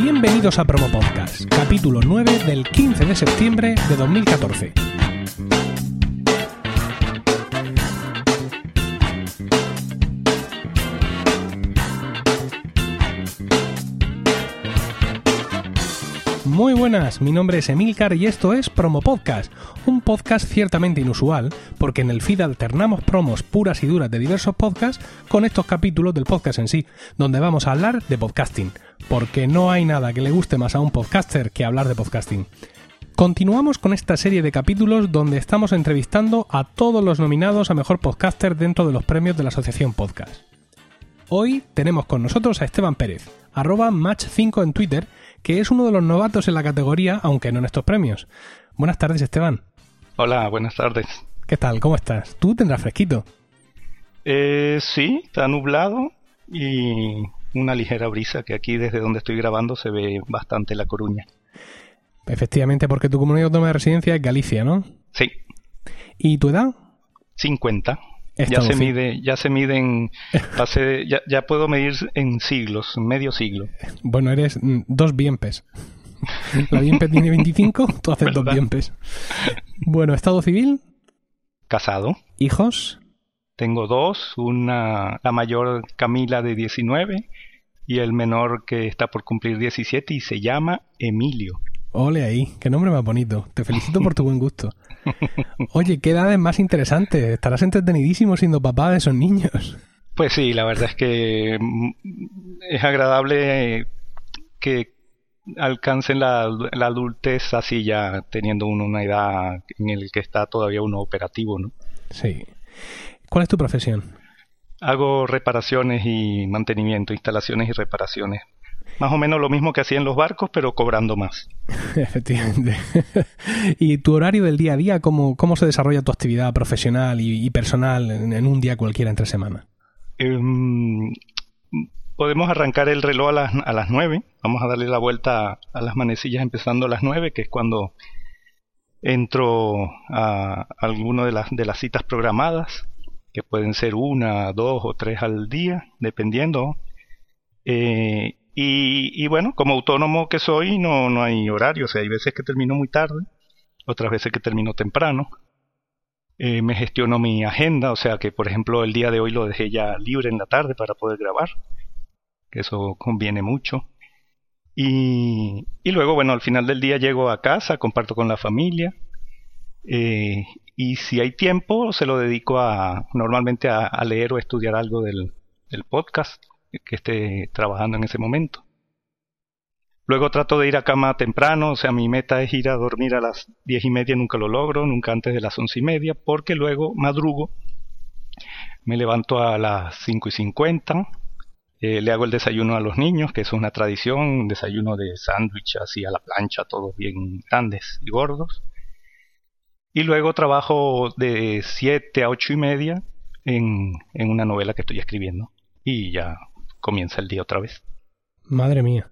Bienvenidos a Promo Podcast, capítulo 9 del 15 de septiembre de 2014. Muy buenas, mi nombre es Emilcar y esto es Promo Podcast, un podcast ciertamente inusual, porque en el feed alternamos promos puras y duras de diversos podcasts con estos capítulos del podcast en sí, donde vamos a hablar de podcasting, porque no hay nada que le guste más a un podcaster que hablar de podcasting. Continuamos con esta serie de capítulos donde estamos entrevistando a todos los nominados a Mejor Podcaster dentro de los premios de la Asociación Podcast. Hoy tenemos con nosotros a Esteban Pérez, arroba Match5 en Twitter, que es uno de los novatos en la categoría, aunque no en estos premios. Buenas tardes, Esteban. Hola, buenas tardes. ¿Qué tal? ¿Cómo estás? ¿Tú tendrás fresquito? Eh, sí, está nublado y una ligera brisa que aquí desde donde estoy grabando se ve bastante La Coruña. Efectivamente, porque tu comunidad autónoma de residencia es Galicia, ¿no? Sí. ¿Y tu edad? 50. Ya se mide, ya se miden, ya, ya, puedo medir en siglos, medio siglo. Bueno, eres mm, dos bienpes. La bienpe tiene 25, tú haces dos bienpes. Bueno, estado civil. Casado. Hijos. Tengo dos, una, la mayor Camila de 19 y el menor que está por cumplir 17 y se llama Emilio. Ole ahí, qué nombre más bonito. Te felicito por tu buen gusto. Oye, qué edades más interesante. Estarás entretenidísimo siendo papá de esos niños. Pues sí, la verdad es que mm, es agradable que alcancen la, adultez así ya teniendo uno una edad en la que está todavía uno operativo, ¿no? Sí. ¿Cuál es tu profesión? Hago reparaciones y mantenimiento, instalaciones y reparaciones más o menos lo mismo que hacía en los barcos, pero cobrando más. Efectivamente. ¿Y tu horario del día a día, cómo, cómo se desarrolla tu actividad profesional y, personal en, un día cualquiera entre semana? Em, podemos arrancar el reloj a las, a las 9. Vamos a darle la vuelta a las manecillas empezando a las 9, que es cuando entro a alguna de las, de las citas programadas, que pueden ser una, dos o tres al día, dependiendo. Eh, y, bueno, como autónomo que soy, no, no hay horario. O sea, hay veces que termino muy tarde, otras veces que termino temprano. Eh, me gestiono mi agenda, o sea que por ejemplo el día de hoy lo dejé ya libre en la tarde para poder grabar, que eso conviene mucho. Y, y luego, bueno, al final del día llego a casa, comparto con la familia. Eh, y si hay tiempo, se lo dedico a normalmente a, leer o estudiar algo del, del podcast que esté trabajando en ese momento. Luego trato de ir a cama temprano, o sea, mi meta es ir a dormir a las diez y media, nunca lo logro, nunca antes de las once y media, porque luego madrugo, me levanto a las cinco y cincuenta, eh, le hago el desayuno a los niños, que es una tradición, un desayuno de sándwich así a la plancha, todos bien grandes y gordos. Y luego trabajo de siete a ocho y media en, en una novela que estoy escribiendo. Y ya comienza el día otra vez. Madre mía.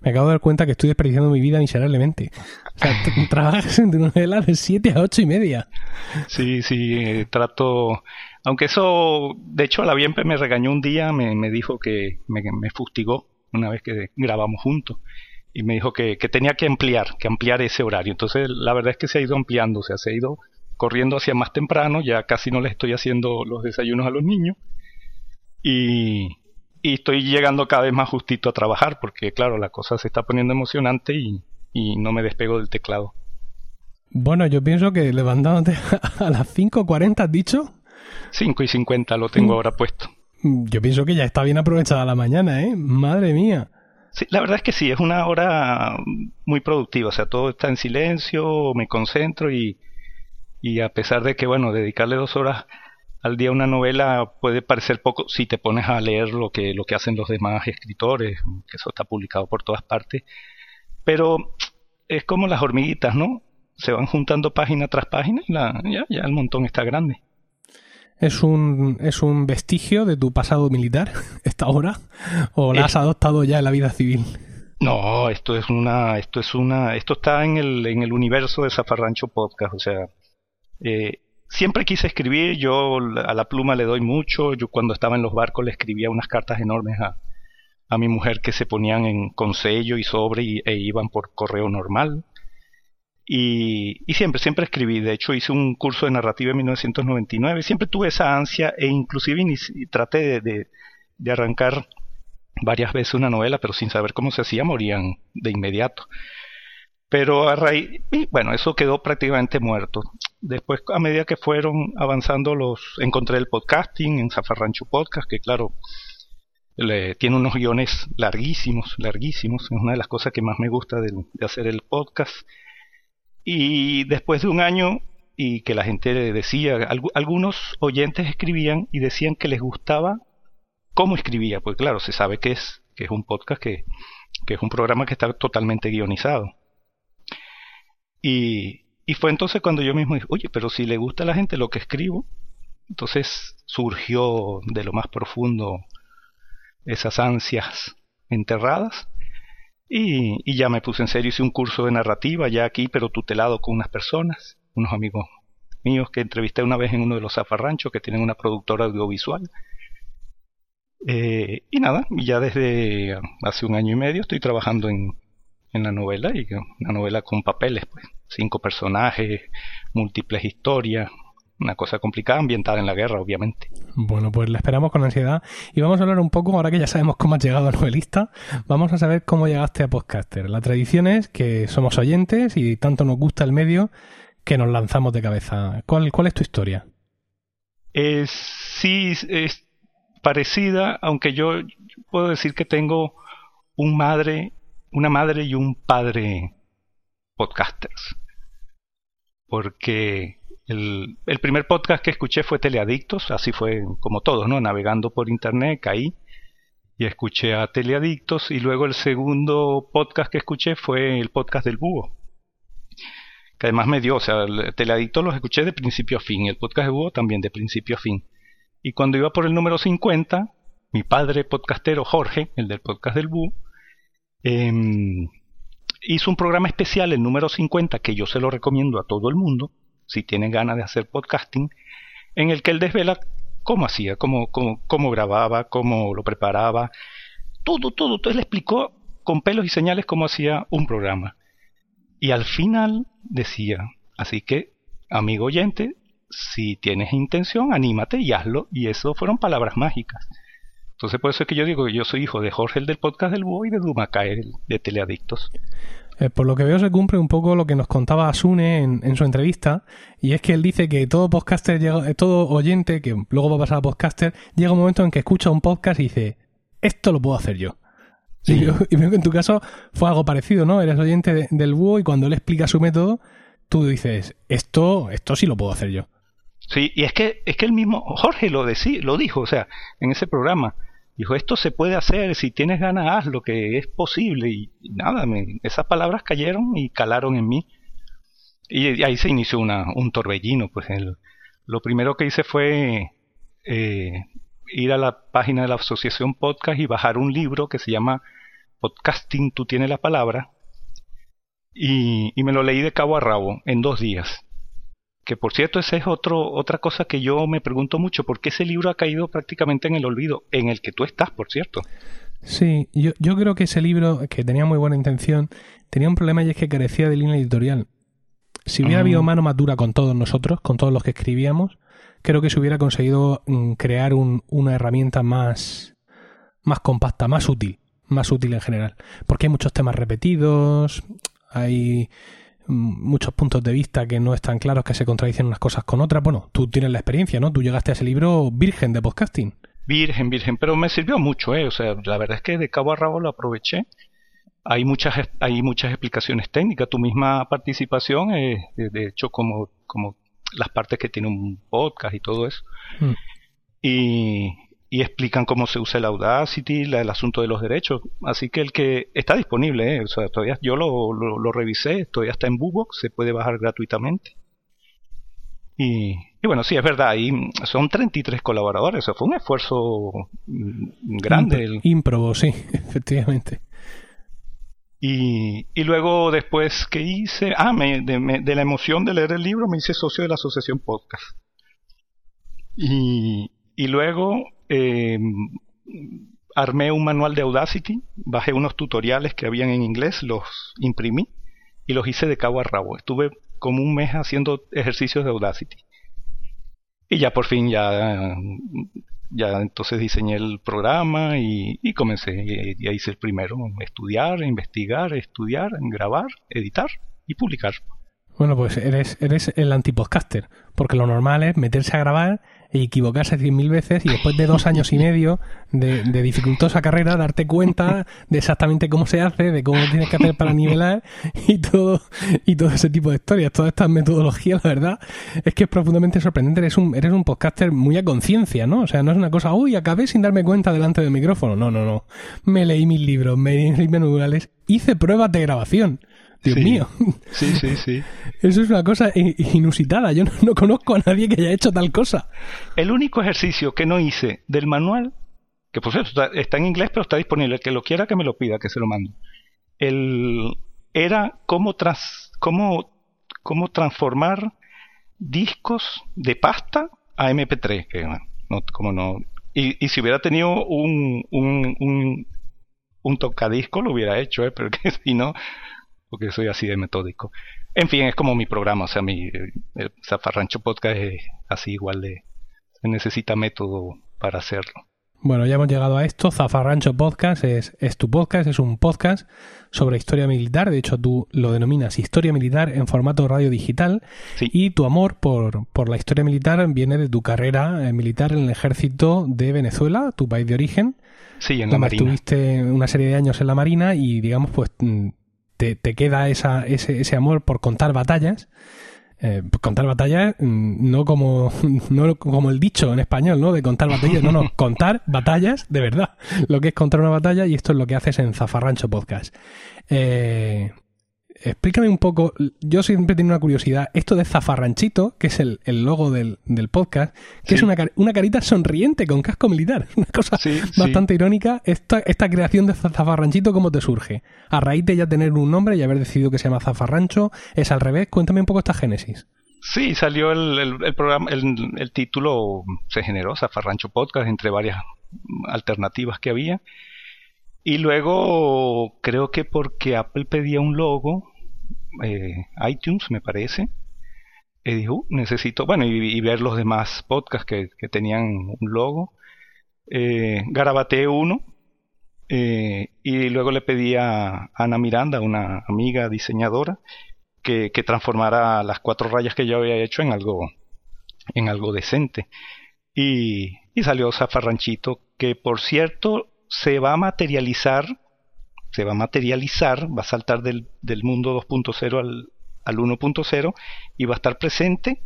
Me acabo de dar cuenta que estoy desperdiciando mi vida miserablemente. O sea, trabajas en una novela de 7 a 8 y media. Sí, sí, eh, trato... Aunque eso, de hecho, a la Bienpe me regañó un día, me, dijo que me, fustigó una vez que grabamos juntos y me dijo que, que, tenía que ampliar, que ampliar ese horario. Entonces, la verdad es que se ha ido ampliando, o sea, se ha ido corriendo hacia más temprano, ya casi no le estoy haciendo los desayunos a los niños y, y estoy llegando cada vez más justito a trabajar porque claro, la cosa se está poniendo emocionante y, no me despego del teclado. Bueno, yo pienso que levantándote a las 5.40, ¿has dicho? 5 y 50 lo tengo ahora puesto. Yo pienso que ya está bien aprovechada la mañana, ¿eh? Madre mía. Sí, la verdad es que sí, es una hora muy productiva, o sea, todo está en silencio, me concentro y, y a pesar de que, bueno, dedicarle dos horas al día una novela puede parecer poco si te pones a leer lo que, lo que hacen los demás escritores, que eso está publicado por todas partes. Pero es como las hormiguitas, ¿no? Se van juntando página tras página y la, ya, ya el montón está grande. ¿Es un, ¿Es un vestigio de tu pasado militar esta hora? ¿O la has adoptado ya en la vida civil? No, esto es una, esto es una, esto está en el, en el universo de Zafarrancho Podcast, o sea, eh, siempre quise escribir, yo a la pluma le doy mucho, yo cuando estaba en los barcos le escribía unas cartas enormes a, a mi mujer que se ponían en con sello y sobre y, e iban por correo normal. Y, y, siempre, siempre escribí. De hecho, hice un curso de narrativa en 1999. Siempre tuve esa ansia e inclusive traté de, de, arrancar varias veces una novela, pero sin saber cómo se hacía, morían de inmediato. Pero a raíz, bueno, eso quedó prácticamente muerto. Después, a medida que fueron avanzando los, encontré el podcasting en Zafarrancho Podcast, que claro, le, tiene unos guiones larguísimos, larguísimos. Es una de las cosas que más me gusta de, hacer el podcast. Y después de un año y que la gente decía, algunos oyentes escribían y decían que les gustaba cómo escribía, pues claro, se sabe que es, que es un podcast que, que es un programa que está totalmente guionizado. Y, fue entonces cuando yo mismo dije, oye, pero si le gusta a la gente lo que escribo, entonces surgió de lo más profundo esas ansias enterradas. Y, ya me puse en serio, hice un curso de narrativa ya aquí, pero tutelado con unas personas, unos amigos míos que entrevisté una vez en uno de los zafarranchos que tienen una productora audiovisual. Eh, y nada, ya desde hace un año y medio estoy trabajando en, en la novela y una novela con papeles, pues cinco personajes, múltiples historias, una cosa complicada ambientada en la guerra, obviamente. Bueno, pues la esperamos con ansiedad y vamos a hablar un poco, ahora que ya sabemos cómo has llegado a novelista, vamos a saber cómo llegaste a podcaster. La tradición es que somos oyentes y tanto nos gusta el medio que nos lanzamos de cabeza. ¿Cuál, cuál es tu historia? Es, sí, es parecida, aunque yo puedo decir que tengo un madre, una madre y un padre podcasters. Porque el, primer podcast que escuché fue Teleadictos, así fue como todos, ¿no? Navegando por internet, caí y escuché a Teleadictos. Y luego el segundo podcast que escuché fue el podcast del Búho. Que además me dio, o sea, el Teleadictos los escuché de principio a fin, el podcast del Búho también de principio a fin. Y cuando iba por el número 50, mi padre podcastero Jorge, el del podcast del Búho, em, hizo un programa especial, el número 50, que yo se lo recomiendo a todo el mundo, si tienen ganas de hacer podcasting, en el que él desvela cómo hacía, cómo, cómo, cómo grababa, cómo lo preparaba, todo, todo, todo. Él explicó con pelos y señales cómo hacía un programa. Y al final decía, así que, amigo oyente, si tienes intención, anímate y hazlo. Y eso fueron palabras mágicas. Entonces por eso es que yo digo que yo soy hijo de Jorge el del podcast del Búho y de Dumacae de Teleadictos. Eh, por lo que veo se cumple un poco lo que nos contaba Asune en, su entrevista, y es que él dice que todo podcaster, llega, eh, todo oyente que luego va a pasar a podcaster, llega un momento en que escucha un podcast y dice, esto lo puedo hacer yo. Y, veo que en tu caso fue algo parecido, ¿no? Eres oyente del búho y cuando él explica su método, tú dices, esto, esto sí lo puedo hacer yo. Sí, y es que, es que el mismo Jorge lo, decí, lo dijo, o sea, en ese programa. Dijo, esto se puede hacer, si tienes ganas, hazlo, que es posible. Y, nada, esas palabras cayeron y calaron en mí. Y, ahí se inició una, un torbellino. Pues el, lo primero que hice fue eh, ir a la página de la Asociación Podcast y bajar un libro que se llama Podcasting, tú tienes la palabra. Y, y me lo leí de cabo a rabo en dos días que por cierto esa es otro, otra cosa que yo me pregunto mucho, ¿por qué ese libro ha caído prácticamente en el olvido? En el que tú estás, por cierto. Sí, yo, yo creo que ese libro, que tenía muy buena intención, tenía un problema y es que carecía de línea editorial. Si hubiera habido ah. mano más dura con todos nosotros, con todos los que escribíamos, creo que se hubiera conseguido mm, crear un, una herramienta más, más compacta, más útil, más útil en general. Porque hay muchos temas repetidos, hay muchos puntos de vista que no están claros, que se contradicen unas cosas con otras. Bueno, tú tienes la experiencia, ¿no? Tú llegaste a ese libro virgen de podcasting. Virgen, virgen, pero me sirvió mucho, ¿eh? O sea, la verdad es que de cabo a rabo lo aproveché. Hay muchas, hay muchas explicaciones técnicas. Tu misma participación, de hecho, como, como las partes que tiene un podcast y todo eso. Mm. Y, y explican cómo se usa el Audacity, el asunto de los derechos. Así que el que está disponible, ¿eh? o sea, todavía yo lo, lo, revisé, todavía está en Bubox, se puede bajar gratuitamente. Y, y, bueno, sí, es verdad, y son 33 colaboradores, o sea, fue un esfuerzo mm, grande. Improbo, sí, efectivamente. Y, y, luego después que hice, ah, me, de, de la emoción de leer el libro me hice socio de la asociación podcast. Y, y luego eh, armé un manual de Audacity, bajé unos tutoriales que habían en inglés, los imprimí y los hice de cabo a rabo. Estuve como un mes haciendo ejercicios de Audacity. Y ya por fin ya, ya entonces diseñé el programa y, comencé. Y, y hice el primero, estudiar, investigar, estudiar, grabar, editar y publicar. Bueno, pues eres, eres el antipodcaster, porque lo normal es meterse a grabar y equivocarse cien mil veces y después de dos años y medio de, dificultosa carrera darte cuenta de exactamente cómo se hace, de cómo tienes que hacer para nivelar y todo, y todo ese tipo de historias, todas estas metodologías, la verdad, es que es profundamente sorprendente. Eres un, eres un podcaster muy a conciencia, ¿no? O sea, no es una cosa, uy, acabé sin darme cuenta delante del micrófono. No, no, no. Me leí mis libros, me leí mis manuales, hice pruebas de grabación Dios mío. Sí, sí, sí. Eso es una cosa inusitada. Yo no, conozco a nadie que haya hecho tal cosa. El único ejercicio que no hice del manual, que por cierto está, en inglés, pero está disponible. El que lo quiera que me lo pida, que se lo mando. El, era cómo, tras, cómo, cómo transformar discos de pasta a MP3. Que, no, como no, y, y, si hubiera tenido un, un, un, un tocadisco, lo hubiera hecho, ¿eh? pero que si no porque soy así de metódico. En fin, es como mi programa, o sea, mi el Zafarrancho Podcast es así igual de... Se necesita método para hacerlo. Bueno, ya hemos llegado a esto. Zafarrancho Podcast es, es, tu podcast, es un podcast sobre historia militar. De hecho, tú lo denominas historia militar en formato radio digital. Y tu amor por, por, la historia militar viene de tu carrera eh, militar en el ejército de Venezuela, tu país de origen. Sí, en la Marina. Tuviste una serie de años en la Marina y, digamos, pues mm, te, queda esa, ese, ese, amor por contar batallas. Eh, contar batallas mm, no como, no como el dicho en español, ¿no? De contar batallas. No, no, contar batallas de verdad. Lo que es contar una batalla y esto es lo que haces en Zafarrancho Podcast. Eh, explícame un poco, yo siempre tengo una curiosidad, esto de Zafarranchito, que es el, logo del, podcast, que es una, una, carita sonriente con casco militar, una cosa bastante irónica. Esta, esta creación de Zafarranchito, ¿cómo te surge? A raíz de ya tener un nombre y haber decidido que se llama Zafarrancho, ¿es al revés? Cuéntame un poco esta génesis. Sí, salió el, el, programa, el, el, título se generó, Zafarrancho Podcast, entre varias alternativas que había. Y luego creo que porque Apple pedía un logo, eh, iTunes me parece, y dijo, uh, necesito, bueno, y, ver los demás podcasts que, tenían un logo. Eh, garabateé uno eh, y luego le pedí a Ana Miranda, una amiga diseñadora, que, que, transformara las cuatro rayas que yo había hecho en algo, en algo decente. Y, y salió Zafarranchito, que por cierto se va a materializar, se va a materializar, va a saltar del, del mundo 2.0 al, al 1.0 y va a estar presente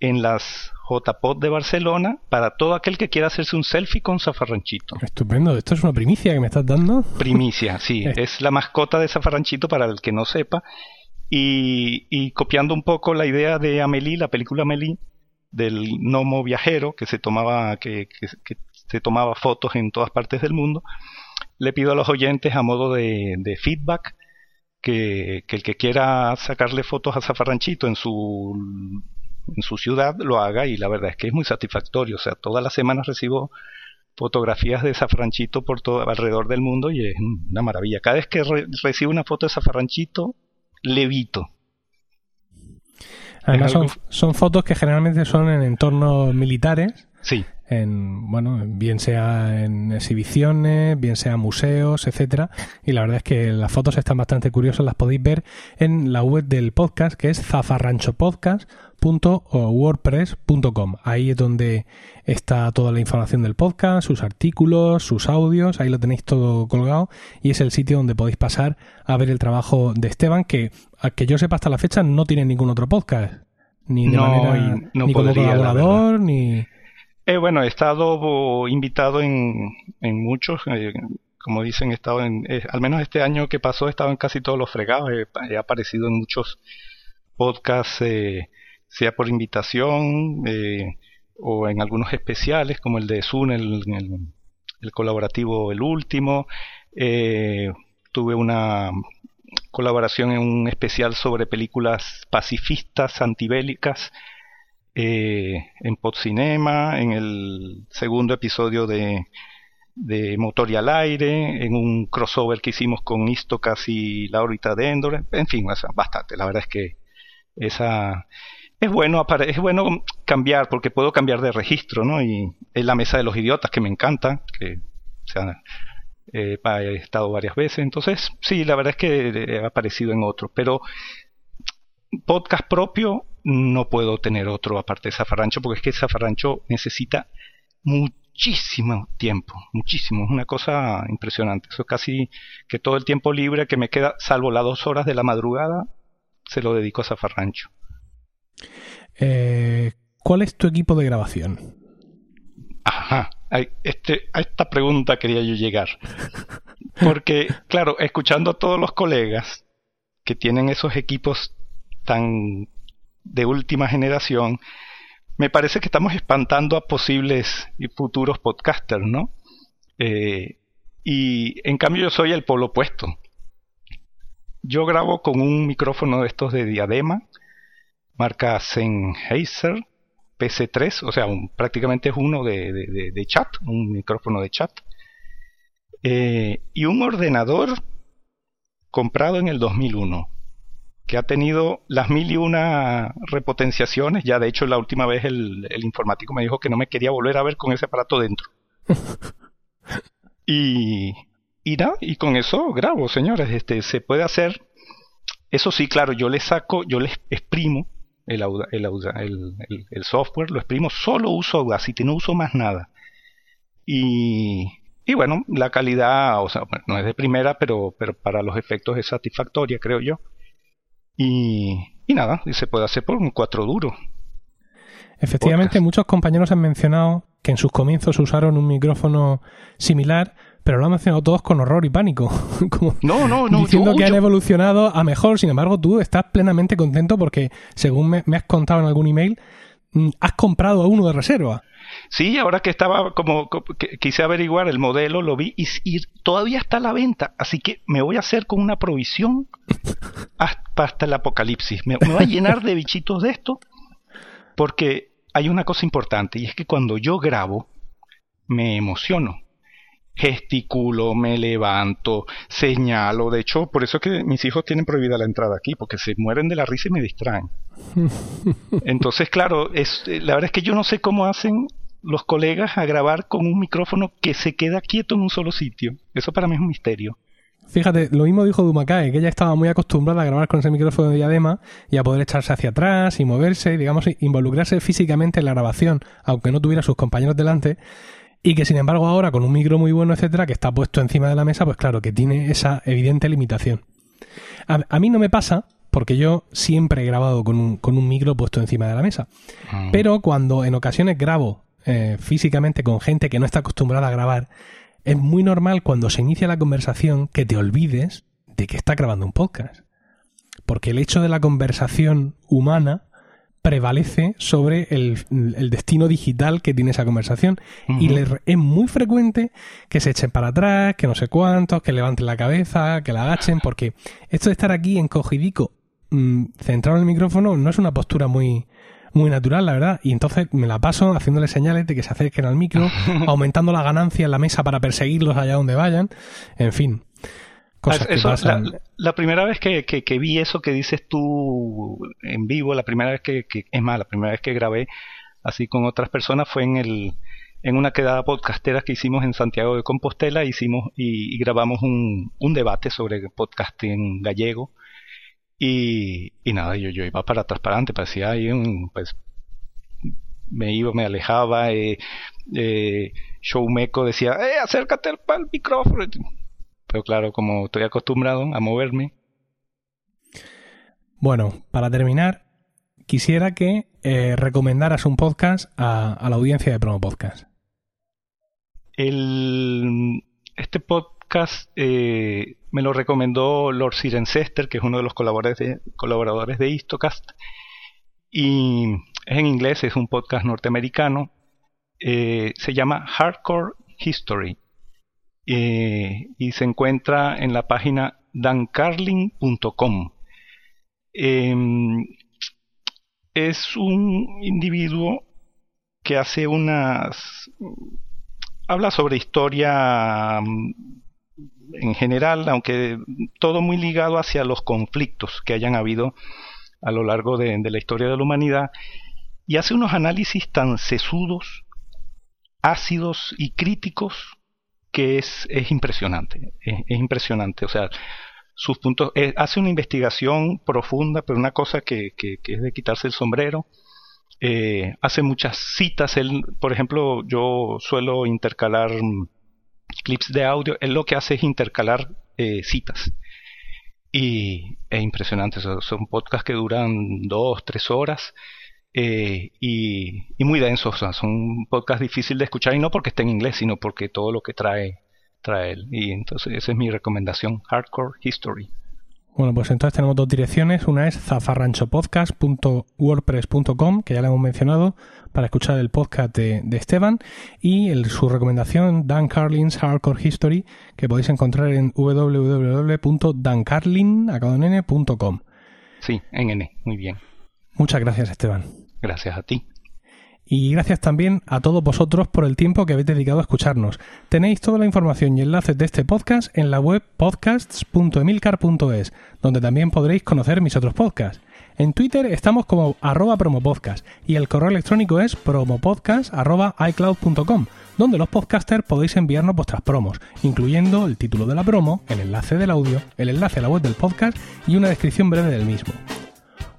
en las JPOD de Barcelona para todo aquel que quiera hacerse un selfie con Zafarranchito. Estupendo, esto es una primicia que me estás dando. Primicia, sí, es la mascota de Zafarranchito para el que no sepa. Y, y copiando un poco la idea de Amélie, la película Amélie, del gnomo viajero que se tomaba, que, que, se tomaba fotos en todas partes del mundo. Le pido a los oyentes a modo de, feedback que, el que quiera sacarle fotos a Zafarranchito en su, en su ciudad lo haga y la verdad es que es muy satisfactorio. O sea, todas las semanas recibo fotografías de Zafarranchito por todo alrededor del mundo y es una maravilla. Cada vez que recibo una foto de Zafarranchito, levito. Además son, son, fotos que generalmente son en entornos militares. Sí en bueno bien sea en exhibiciones bien sea museos etcétera. Y la verdad es que las fotos están bastante curiosas las podéis ver en la web del podcast que es zafarranchopodcast.wordpress.com ahí es donde está toda la información del podcast sus artículos sus audios ahí lo tenéis todo colgado. Y es el sitio donde podéis pasar a ver el trabajo de Esteban que a que yo sepa hasta la fecha no tiene ningún otro podcast. Ni de manera ni como colaborador ni eh, bueno, he estado invitado en, muchos, eh, como dicen, he estado en, eh, al menos este año que pasó, he estado en casi todos los fregados, he, aparecido en muchos podcasts, sea por invitación o en algunos especiales, como el de Zoom, el, el, colaborativo El Último. tuve una colaboración en un especial sobre películas pacifistas, antibélicas, eh, en Podcinema, en el segundo episodio de, de motor y al aire, en un crossover que hicimos con Istocas y la órbita de Endor, en fin, bastante. La verdad es que esa es bueno, es bueno cambiar porque puedo cambiar de registro, ¿no? Y es la mesa de los idiotas que me encanta, que eh, he estado varias veces, entonces sí, la verdad es que he aparecido en otros, pero podcast propio no puedo tener otro aparte de Zafarrancho porque es que Zafarrancho necesita muchísimo tiempo, muchísimo, es una cosa impresionante. Eso es casi que todo el tiempo libre que me queda, salvo las dos horas de la madrugada, se lo dedico a Zafarrancho. Eh, ¿Cuál es tu equipo de grabación? Ajá, este, a esta pregunta quería yo llegar. Porque, claro, escuchando a todos los colegas que tienen esos equipos tan de última generación, me parece que estamos espantando a posibles y futuros podcasters, ¿no? Eh, y en cambio yo soy el polo opuesto. Yo grabo con un micrófono de estos de diadema, marca Sennheiser PC3, o sea, prácticamente es uno de, chat, un micrófono de chat. Eh, y un ordenador comprado en el 2001 que ha tenido las mil y una repotenciaciones. Ya de hecho la última vez el, informático me dijo que no me quería volver a ver con ese aparato dentro. y, y nada, y con eso grabo, señores. Este, se puede hacer. Eso sí, claro, yo le saco, yo le exprimo el, el, el, software, lo exprimo, solo uso Audacity, no uso más nada. Y, y bueno, la calidad, o sea, no es de primera, pero, pero para los efectos es satisfactoria, creo yo. Y, nada, y se puede hacer por un 4 duro. Efectivamente, muchos compañeros han mencionado que en sus comienzos usaron un micrófono similar, pero lo han mencionado todos con horror y pánico. Como no, no, no. Diciendo que han evolucionado a mejor. Sin embargo, tú estás plenamente contento porque, según me, me has contado en algún email, has comprado uno de reserva. Sí, ahora que estaba como, quise averiguar el modelo, lo vi y, todavía está a la venta, así que me voy a hacer con una provisión hasta, el apocalipsis. Me, me voy a llenar de bichitos de esto porque hay una cosa importante y es que cuando yo grabo me emociono gesticulo, me levanto, señalo. De hecho, por eso es que mis hijos tienen prohibida la entrada aquí, porque se mueren de la risa y me distraen. Entonces, claro, es, la verdad es que yo no sé cómo hacen los colegas a grabar con un micrófono que se queda quieto en un solo sitio. Eso para mí es un misterio. Fíjate, lo mismo dijo Dumacae, que ella estaba muy acostumbrada a grabar con ese micrófono de diadema y a poder echarse hacia atrás y moverse, y, digamos, involucrarse físicamente en la grabación, aunque no tuviera a sus compañeros delante y que sin embargo ahora con un micro muy bueno, etcétera, que está puesto encima de la mesa, pues claro, que tiene esa evidente limitación. A, mí no me pasa, porque yo siempre he grabado con un, con un micro puesto encima de la mesa. Ah. Pero cuando en ocasiones grabo eh, físicamente con gente que no está acostumbrada a grabar, es muy normal cuando se inicia la conversación que te olvides de que está grabando un podcast. Porque el hecho de la conversación humana prevalece sobre el, destino digital que tiene esa conversación. Y es muy frecuente que se echen para atrás, que no sé cuántos, que levanten la cabeza, que la agachen, porque esto de estar aquí encogidico, mm, centrado en el micrófono, no es una postura muy, muy natural, la verdad. Y entonces me la paso haciéndole señales de que se acerquen al micro, aumentando la ganancia en la mesa para perseguirlos allá donde vayan. En fin. La, primera vez que, vi eso que dices tú en vivo, la primera vez que, es más, la primera vez que grabé así con otras personas fue en el en una quedada podcastera que hicimos en Santiago de Compostela hicimos y, grabamos un, un, debate sobre podcasting gallego. Y, y nada yo, yo iba para transparente parecía ahí un pues me iba me alejaba eh, eh, Showmeco decía eh, acércate al, al micrófono pero claro, como estoy acostumbrado a moverme. Bueno, para terminar, quisiera que eh, recomendaras un podcast a, la audiencia de Promo Podcast. El, este podcast eh, me lo recomendó Lord Cirencester, que es uno de los colaboradores de, colaboradores de Histocast. Y es en inglés, es un podcast norteamericano. Eh, se llama Hardcore History. Eh, y se encuentra en la página dancarling.com. Em, es un individuo que hace unas habla sobre historia mm, en general, aunque todo muy ligado hacia los conflictos que hayan habido a lo largo de, la historia de la humanidad y hace unos análisis tan sesudos, ácidos y críticos que es, es impresionante, es, impresionante, o sea, sus puntos, eh, hace una investigación profunda, pero una cosa que, que, es de quitarse el sombrero, eh, hace muchas citas, él, por ejemplo, yo suelo intercalar clips de audio, él lo que hace es intercalar eh, citas. Y es impresionante, son, podcasts que duran dos, tres horas eh, y, muy densos, son podcasts difíciles de escuchar y no porque esté en inglés, sino porque todo lo que trae, trae él. Y entonces esa es mi recomendación, Hardcore History. Bueno, pues entonces tenemos dos direcciones. Una es zafarranchopodcast.wordpress.com, que ya le hemos mencionado, para escuchar el podcast de, Esteban. Y el, su recomendación, Dan Carlin's Hardcore History, que podéis encontrar en www.dancarlin.com. Sí, en N, muy bien. Muchas gracias, Esteban. Gracias a ti. Y gracias también a todos vosotros por el tiempo que habéis dedicado a escucharnos. Tenéis toda la información y enlaces de este podcast en la web podcasts.emilcar.es, donde también podréis conocer mis otros podcasts. En Twitter estamos como arroba promopodcast y el correo electrónico es promopodcast.icloud.com, donde los podcasters podéis enviarnos vuestras promos, incluyendo el título de la promo, el enlace del audio, el enlace a la web del podcast y una descripción breve del mismo.